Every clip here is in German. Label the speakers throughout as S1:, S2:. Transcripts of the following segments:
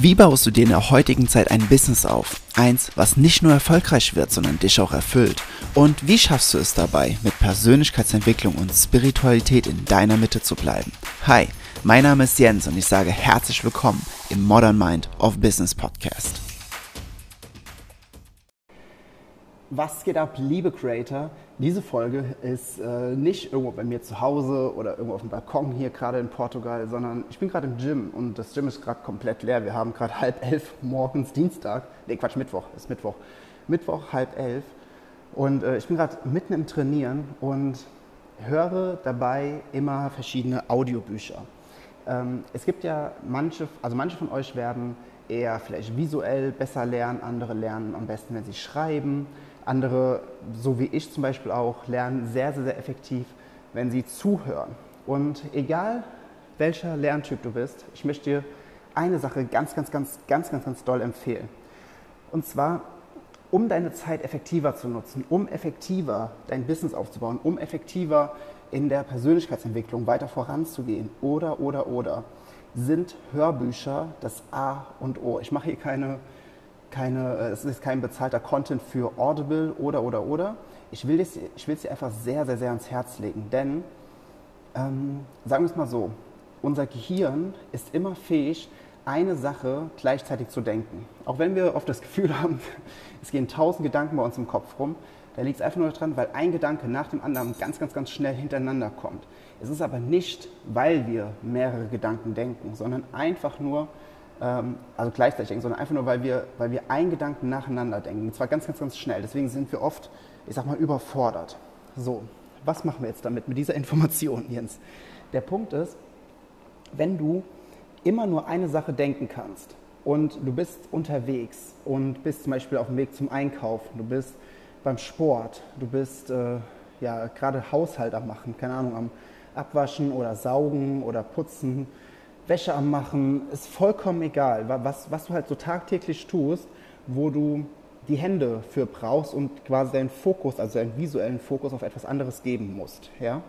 S1: Wie baust du dir in der heutigen Zeit ein Business auf? Eins, was nicht nur erfolgreich wird, sondern dich auch erfüllt. Und wie schaffst du es dabei, mit Persönlichkeitsentwicklung und Spiritualität in deiner Mitte zu bleiben? Hi, mein Name ist Jens und ich sage herzlich willkommen im Modern Mind of Business Podcast. Was geht ab, liebe Creator? Diese Folge ist äh, nicht irgendwo bei mir zu Hause oder irgendwo auf dem Balkon hier gerade in Portugal, sondern ich bin gerade im Gym und das Gym ist gerade komplett leer. Wir haben gerade halb elf morgens Dienstag, nee Quatsch, Mittwoch, ist Mittwoch. Mittwoch halb elf und äh, ich bin gerade mitten im Trainieren und höre dabei immer verschiedene Audiobücher. Ähm, es gibt ja manche, also manche von euch werden eher vielleicht visuell besser lernen, andere lernen am besten, wenn sie schreiben. Andere, so wie ich zum Beispiel auch, lernen sehr, sehr, sehr effektiv, wenn sie zuhören. Und egal welcher Lerntyp du bist, ich möchte dir eine Sache ganz, ganz, ganz, ganz, ganz, ganz doll empfehlen. Und zwar, um deine Zeit effektiver zu nutzen, um effektiver dein Business aufzubauen, um effektiver in der Persönlichkeitsentwicklung weiter voranzugehen oder, oder, oder, sind Hörbücher das A und O. Ich mache hier keine keine, äh, es ist kein bezahlter Content für Audible oder, oder, oder. Ich will es dir einfach sehr, sehr, sehr ans Herz legen, denn, ähm, sagen wir es mal so, unser Gehirn ist immer fähig, eine Sache gleichzeitig zu denken. Auch wenn wir oft das Gefühl haben, es gehen tausend Gedanken bei uns im Kopf rum, da liegt es einfach nur daran, weil ein Gedanke nach dem anderen ganz, ganz, ganz schnell hintereinander kommt. Es ist aber nicht, weil wir mehrere Gedanken denken, sondern einfach nur, also gleichzeitig denken, sondern einfach nur, weil wir, weil wir einen Gedanken nacheinander denken. Und zwar ganz, ganz, ganz schnell. Deswegen sind wir oft, ich sag mal, überfordert. So, was machen wir jetzt damit, mit dieser Information, Jens? Der Punkt ist, wenn du immer nur eine Sache denken kannst und du bist unterwegs und bist zum Beispiel auf dem Weg zum Einkaufen, du bist beim Sport, du bist äh, ja gerade Haushalt am machen, keine Ahnung, am Abwaschen oder Saugen oder Putzen, Wäsche am Machen, ist vollkommen egal, was, was du halt so tagtäglich tust, wo du die Hände für brauchst und quasi deinen Fokus, also deinen visuellen Fokus auf etwas anderes geben musst. Ja?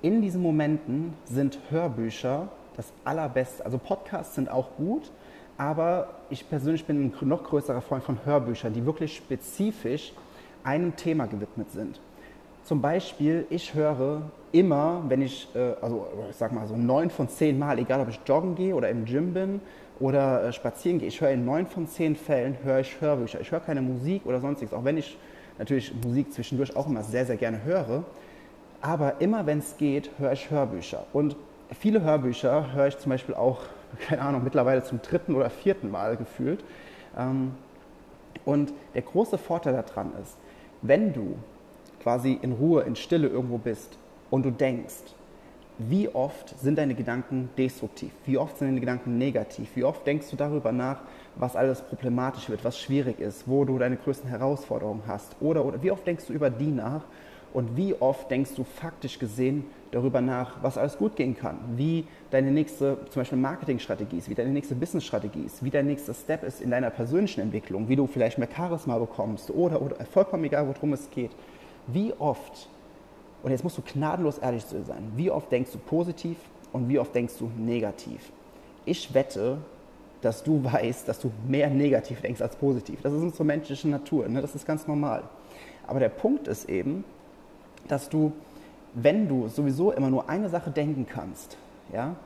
S1: In diesen Momenten sind Hörbücher das allerbeste. Also Podcasts sind auch gut, aber ich persönlich bin ein noch größerer Freund von Hörbüchern, die wirklich spezifisch einem Thema gewidmet sind. Zum Beispiel, ich höre immer, wenn ich, äh, also ich sag mal so neun von zehn Mal, egal ob ich joggen gehe oder im Gym bin oder äh, spazieren gehe, ich höre in neun von zehn Fällen höre ich Hörbücher. Ich höre keine Musik oder sonstiges, auch wenn ich natürlich Musik zwischendurch auch immer sehr, sehr gerne höre. Aber immer wenn es geht, höre ich Hörbücher. Und viele Hörbücher höre ich zum Beispiel auch, keine Ahnung, mittlerweile zum dritten oder vierten Mal gefühlt. Ähm, und der große Vorteil daran ist, wenn du quasi in Ruhe, in Stille irgendwo bist und du denkst, wie oft sind deine Gedanken destruktiv? Wie oft sind deine Gedanken negativ? Wie oft denkst du darüber nach, was alles problematisch wird, was schwierig ist, wo du deine größten Herausforderungen hast? Oder, oder wie oft denkst du über die nach? Und wie oft denkst du faktisch gesehen darüber nach, was alles gut gehen kann? Wie deine nächste, zum Beispiel Marketingstrategie ist, wie deine nächste Businessstrategie ist, wie dein nächster Step ist in deiner persönlichen Entwicklung, wie du vielleicht mehr Charisma bekommst oder, oder vollkommen egal, worum es geht. Wie oft, und jetzt musst du gnadenlos ehrlich zu dir sein, wie oft denkst du positiv und wie oft denkst du negativ? Ich wette, dass du weißt, dass du mehr negativ denkst als positiv. Das ist unsere menschliche Natur, ne? das ist ganz normal. Aber der Punkt ist eben, dass du, wenn du sowieso immer nur eine Sache denken kannst, ja,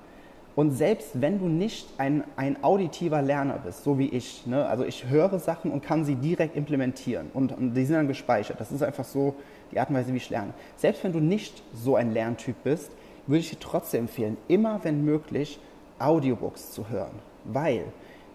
S1: und selbst wenn du nicht ein, ein auditiver Lerner bist, so wie ich, ne? also ich höre Sachen und kann sie direkt implementieren und, und, die sind dann gespeichert. Das ist einfach so die Art und Weise, wie ich lerne. Selbst wenn du nicht so ein Lerntyp bist, würde ich dir trotzdem empfehlen, immer wenn möglich Audiobooks zu hören. Weil,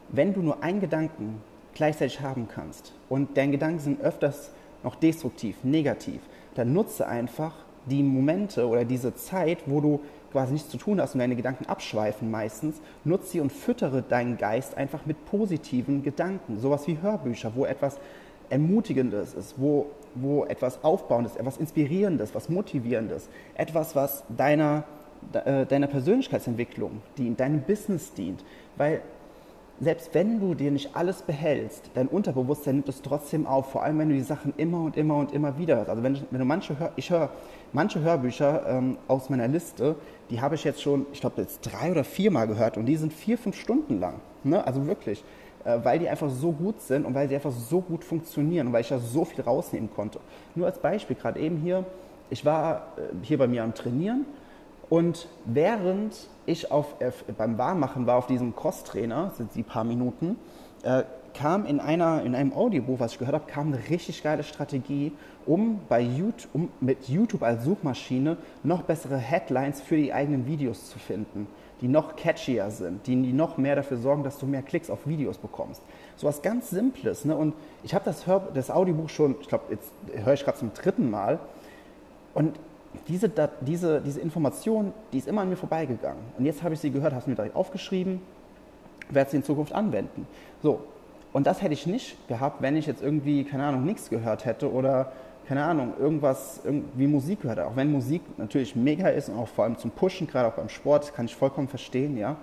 S1: wenn du nur einen Gedanken gleichzeitig haben kannst und deine Gedanken sind öfters noch destruktiv, negativ, dann nutze einfach die Momente oder diese Zeit, wo du quasi nichts zu tun hast und deine Gedanken abschweifen meistens, nutze sie und füttere deinen Geist einfach mit positiven Gedanken. Sowas wie Hörbücher, wo etwas Ermutigendes ist, wo, wo etwas Aufbauendes, etwas Inspirierendes, was Motivierendes, etwas, was deiner, äh, deiner Persönlichkeitsentwicklung dient, deinem Business dient. Weil selbst wenn du dir nicht alles behältst, dein Unterbewusstsein nimmt es trotzdem auf, vor allem wenn du die Sachen immer und immer und immer wieder hörst. Also wenn, wenn du manche hör, ich höre manche Hörbücher ähm, aus meiner Liste, die habe ich jetzt schon, ich glaube jetzt drei oder viermal gehört und die sind vier, fünf Stunden lang. Ne? Also wirklich, äh, weil die einfach so gut sind und weil sie einfach so gut funktionieren und weil ich da so viel rausnehmen konnte. Nur als Beispiel, gerade eben hier, ich war äh, hier bei mir am Trainieren und während ich auf, beim Warmmachen war auf diesem Crosstrainer, sind die paar Minuten, äh, kam in, einer, in einem Audiobuch, was ich gehört habe, kam eine richtig geile Strategie, um, bei YouTube, um mit YouTube als Suchmaschine noch bessere Headlines für die eigenen Videos zu finden, die noch catchier sind, die, die noch mehr dafür sorgen, dass du mehr Klicks auf Videos bekommst. So was ganz Simples. Ne? Und ich habe das, das Audiobuch schon, ich glaube, jetzt höre ich gerade zum dritten Mal. Und diese, diese, diese Information, die ist immer an mir vorbeigegangen. Und jetzt habe ich sie gehört, habe sie mir direkt aufgeschrieben, werde sie in Zukunft anwenden. So, und das hätte ich nicht gehabt, wenn ich jetzt irgendwie, keine Ahnung, nichts gehört hätte oder, keine Ahnung, irgendwas, irgendwie Musik gehört. Auch wenn Musik natürlich mega ist und auch vor allem zum Pushen, gerade auch beim Sport, kann ich vollkommen verstehen, ja.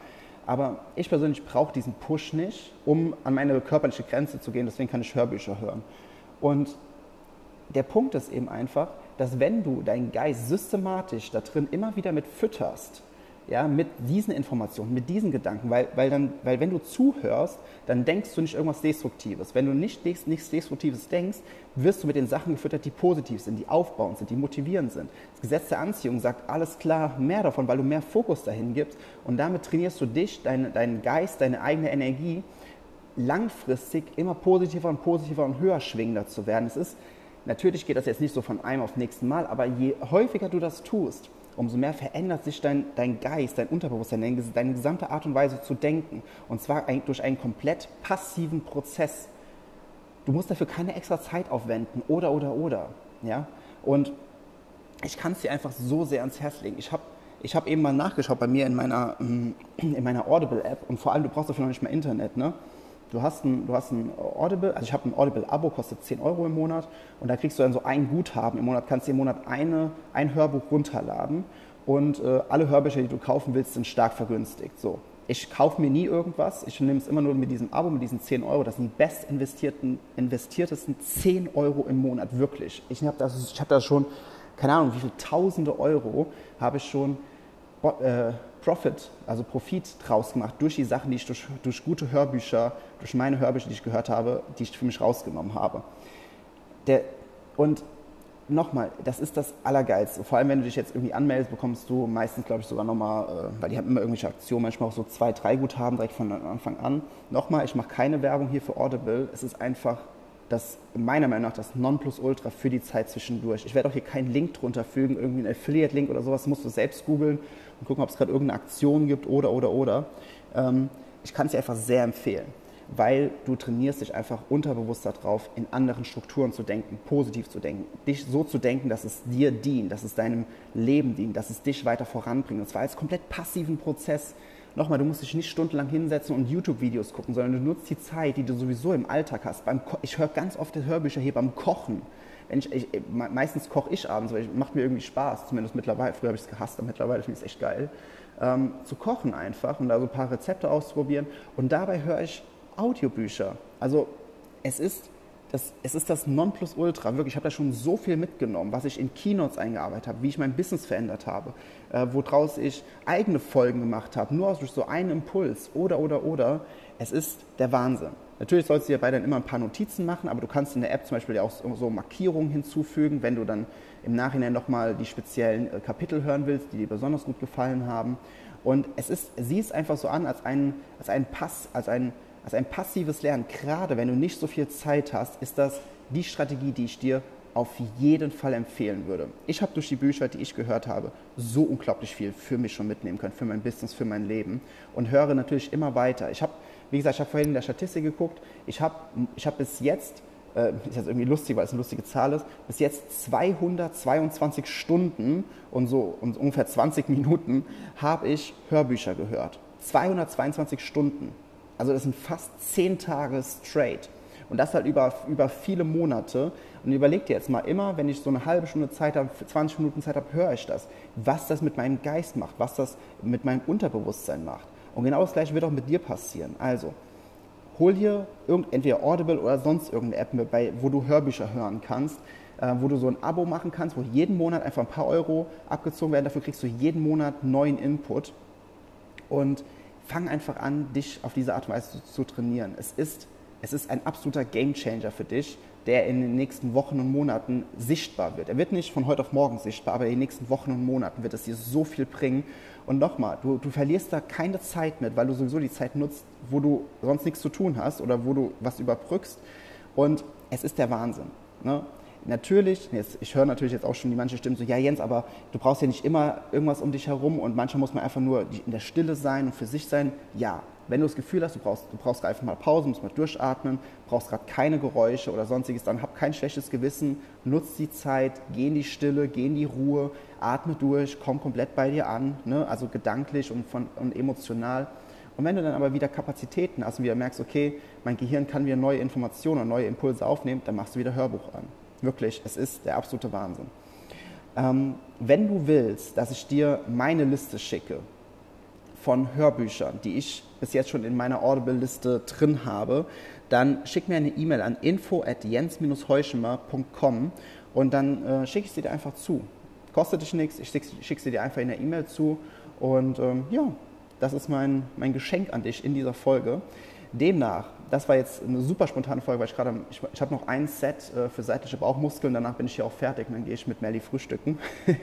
S1: Aber ich persönlich brauche diesen Push nicht, um an meine körperliche Grenze zu gehen. Deswegen kann ich Hörbücher hören. Und der Punkt ist eben einfach, dass wenn du deinen Geist systematisch da drin immer wieder mit fütterst, ja, mit diesen Informationen, mit diesen Gedanken, weil, weil, dann, weil wenn du zuhörst, dann denkst du nicht irgendwas Destruktives. Wenn du nicht nichts Destruktives denkst, wirst du mit den Sachen gefüttert, die positiv sind, die aufbauend sind, die motivierend sind. Das Gesetz der Anziehung sagt alles klar, mehr davon, weil du mehr Fokus dahin gibst und damit trainierst du dich, dein, deinen Geist, deine eigene Energie, langfristig immer positiver und positiver und höher schwingender zu werden. Es ist Natürlich geht das jetzt nicht so von einem auf nächsten Mal, aber je häufiger du das tust, umso mehr verändert sich dein, dein Geist, dein Unterbewusstsein, deine, gesamte Art und Weise zu denken. Und zwar durch einen komplett passiven Prozess. Du musst dafür keine extra Zeit aufwenden oder, oder, oder. Ja? Und ich kann es dir einfach so sehr ans Herz legen. Ich habe ich hab eben mal nachgeschaut bei mir in meiner, in meiner Audible-App und vor allem, du brauchst dafür noch nicht mal Internet. Ne? Du hast ein, du hast ein Audible, also ich habe ein Audible-Abo, kostet 10 Euro im Monat und da kriegst du dann so ein Guthaben im Monat, kannst du im Monat eine, ein Hörbuch runterladen und äh, alle Hörbücher, die du kaufen willst, sind stark vergünstigt. So. Ich kaufe mir nie irgendwas, ich nehme es immer nur mit diesem Abo, mit diesen 10 Euro. Das sind die best investierten, investiertesten 10 Euro im Monat, wirklich. Ich habe das, hab da schon, keine Ahnung, wie viele tausende Euro habe ich schon äh, Profit, also Profit draus gemacht durch die Sachen, die ich durch, durch gute Hörbücher, durch meine Hörbücher, die ich gehört habe, die ich für mich rausgenommen habe. Der, und nochmal, das ist das Allergeilste. Vor allem, wenn du dich jetzt irgendwie anmeldest, bekommst du meistens, glaube ich, sogar nochmal, äh, weil die haben immer irgendwelche Aktionen, manchmal auch so zwei, drei Guthaben direkt von Anfang an. Nochmal, ich mache keine Werbung hier für Audible. Es ist einfach das meiner Meinung nach das Nonplusultra für die Zeit zwischendurch. Ich werde auch hier keinen Link drunter fügen, irgendwie einen Affiliate-Link oder sowas, musst du selbst googeln und gucken, ob es gerade irgendeine Aktion gibt oder, oder, oder. Ähm, ich kann es dir einfach sehr empfehlen, weil du trainierst dich einfach unterbewusst darauf, in anderen Strukturen zu denken, positiv zu denken, dich so zu denken, dass es dir dient, dass es deinem Leben dient, dass es dich weiter voranbringt. Und zwar als komplett passiven Prozess nochmal, du musst dich nicht stundenlang hinsetzen und YouTube-Videos gucken, sondern du nutzt die Zeit, die du sowieso im Alltag hast. Beim ich höre ganz oft Hörbücher hier beim Kochen. Wenn ich, ich meistens koche ich abends, weil es macht mir irgendwie Spaß, zumindest mittlerweile. Früher habe ich es gehasst, aber mittlerweile finde ich es echt geil. Ähm, zu kochen einfach und da so ein paar Rezepte auszuprobieren. Und dabei höre ich Audiobücher. Also es ist das, es ist das Nonplusultra, wirklich. Ich habe da schon so viel mitgenommen, was ich in Keynotes eingearbeitet habe, wie ich mein Business verändert habe, äh, woraus ich eigene Folgen gemacht habe, nur aus durch so einen Impuls oder, oder, oder. Es ist der Wahnsinn. Natürlich sollst du dir dabei dann immer ein paar Notizen machen, aber du kannst in der App zum Beispiel ja auch so Markierungen hinzufügen, wenn du dann im Nachhinein nochmal die speziellen äh, Kapitel hören willst, die dir besonders gut gefallen haben. Und es ist, sieh es einfach so an als ein, als ein Pass, als ein also ein passives Lernen, gerade wenn du nicht so viel Zeit hast, ist das die Strategie, die ich dir auf jeden Fall empfehlen würde. Ich habe durch die Bücher, die ich gehört habe, so unglaublich viel für mich schon mitnehmen können, für mein Business, für mein Leben und höre natürlich immer weiter. Ich habe, wie gesagt, ich habe vorhin in der Statistik geguckt, ich habe ich hab bis jetzt, äh, ist jetzt irgendwie lustig, weil es eine lustige Zahl ist, bis jetzt 222 Stunden und so und ungefähr 20 Minuten habe ich Hörbücher gehört. 222 Stunden. Also das sind fast zehn Tage straight. Und das halt über, über viele Monate. Und überleg dir jetzt mal immer, wenn ich so eine halbe Stunde Zeit habe, 20 Minuten Zeit habe, höre ich das. Was das mit meinem Geist macht, was das mit meinem Unterbewusstsein macht. Und genau das gleiche wird auch mit dir passieren. Also, hol dir irgend, entweder Audible oder sonst irgendeine App, bei, wo du Hörbücher hören kannst, äh, wo du so ein Abo machen kannst, wo jeden Monat einfach ein paar Euro abgezogen werden. Dafür kriegst du jeden Monat neuen Input. Und fang einfach an, dich auf diese Art und Weise zu, zu trainieren. Es ist, es ist ein absoluter Gamechanger für dich, der in den nächsten Wochen und Monaten sichtbar wird. Er wird nicht von heute auf morgen sichtbar, aber in den nächsten Wochen und Monaten wird es dir so viel bringen. Und nochmal, du, du verlierst da keine Zeit mit, weil du sowieso die Zeit nutzt, wo du sonst nichts zu tun hast oder wo du was überbrückst. Und es ist der Wahnsinn. Ne? Natürlich, jetzt, ich höre natürlich jetzt auch schon die manche Stimmen so, ja Jens, aber du brauchst ja nicht immer irgendwas um dich herum und manchmal muss man einfach nur in der Stille sein und für sich sein. Ja, wenn du das Gefühl hast, du brauchst, du brauchst einfach mal Pause, musst mal durchatmen, brauchst gerade keine Geräusche oder sonstiges, dann hab kein schlechtes Gewissen, nutz die Zeit, geh in die Stille, geh in die Ruhe, atme durch, komm komplett bei dir an, ne? also gedanklich und, von, und emotional. Und wenn du dann aber wieder Kapazitäten hast und wieder merkst, okay, mein Gehirn kann wieder neue Informationen und neue Impulse aufnehmen, dann machst du wieder Hörbuch an. Wirklich, es ist der absolute Wahnsinn. Ähm, wenn du willst, dass ich dir meine Liste schicke von Hörbüchern, die ich bis jetzt schon in meiner Audible-Liste drin habe, dann schick mir eine E-Mail an info at jens-heuschemer.com und dann äh, schicke ich sie dir einfach zu. Kostet dich nichts, ich schicke schick sie dir einfach in der E-Mail zu und ähm, ja, das ist mein, mein Geschenk an dich in dieser Folge. Demnach, das war jetzt eine super spontane Folge, weil ich gerade, ich, ich habe noch ein Set äh, für seitliche Bauchmuskeln, danach bin ich hier auch fertig und dann gehe ich mit Melly frühstücken.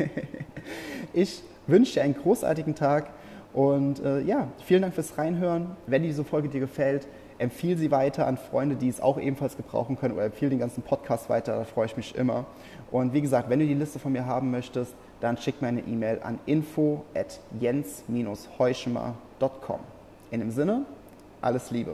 S1: ich wünsche dir einen großartigen Tag und äh, ja, vielen Dank fürs Reinhören. Wenn diese Folge dir gefällt, empfehle sie weiter an Freunde, die es auch ebenfalls gebrauchen können oder empfehle den ganzen Podcast weiter, da freue ich mich immer. Und wie gesagt, wenn du die Liste von mir haben möchtest, dann schick mir eine E-Mail an info at jens-heuschemer.com. In dem Sinne, alles Liebe,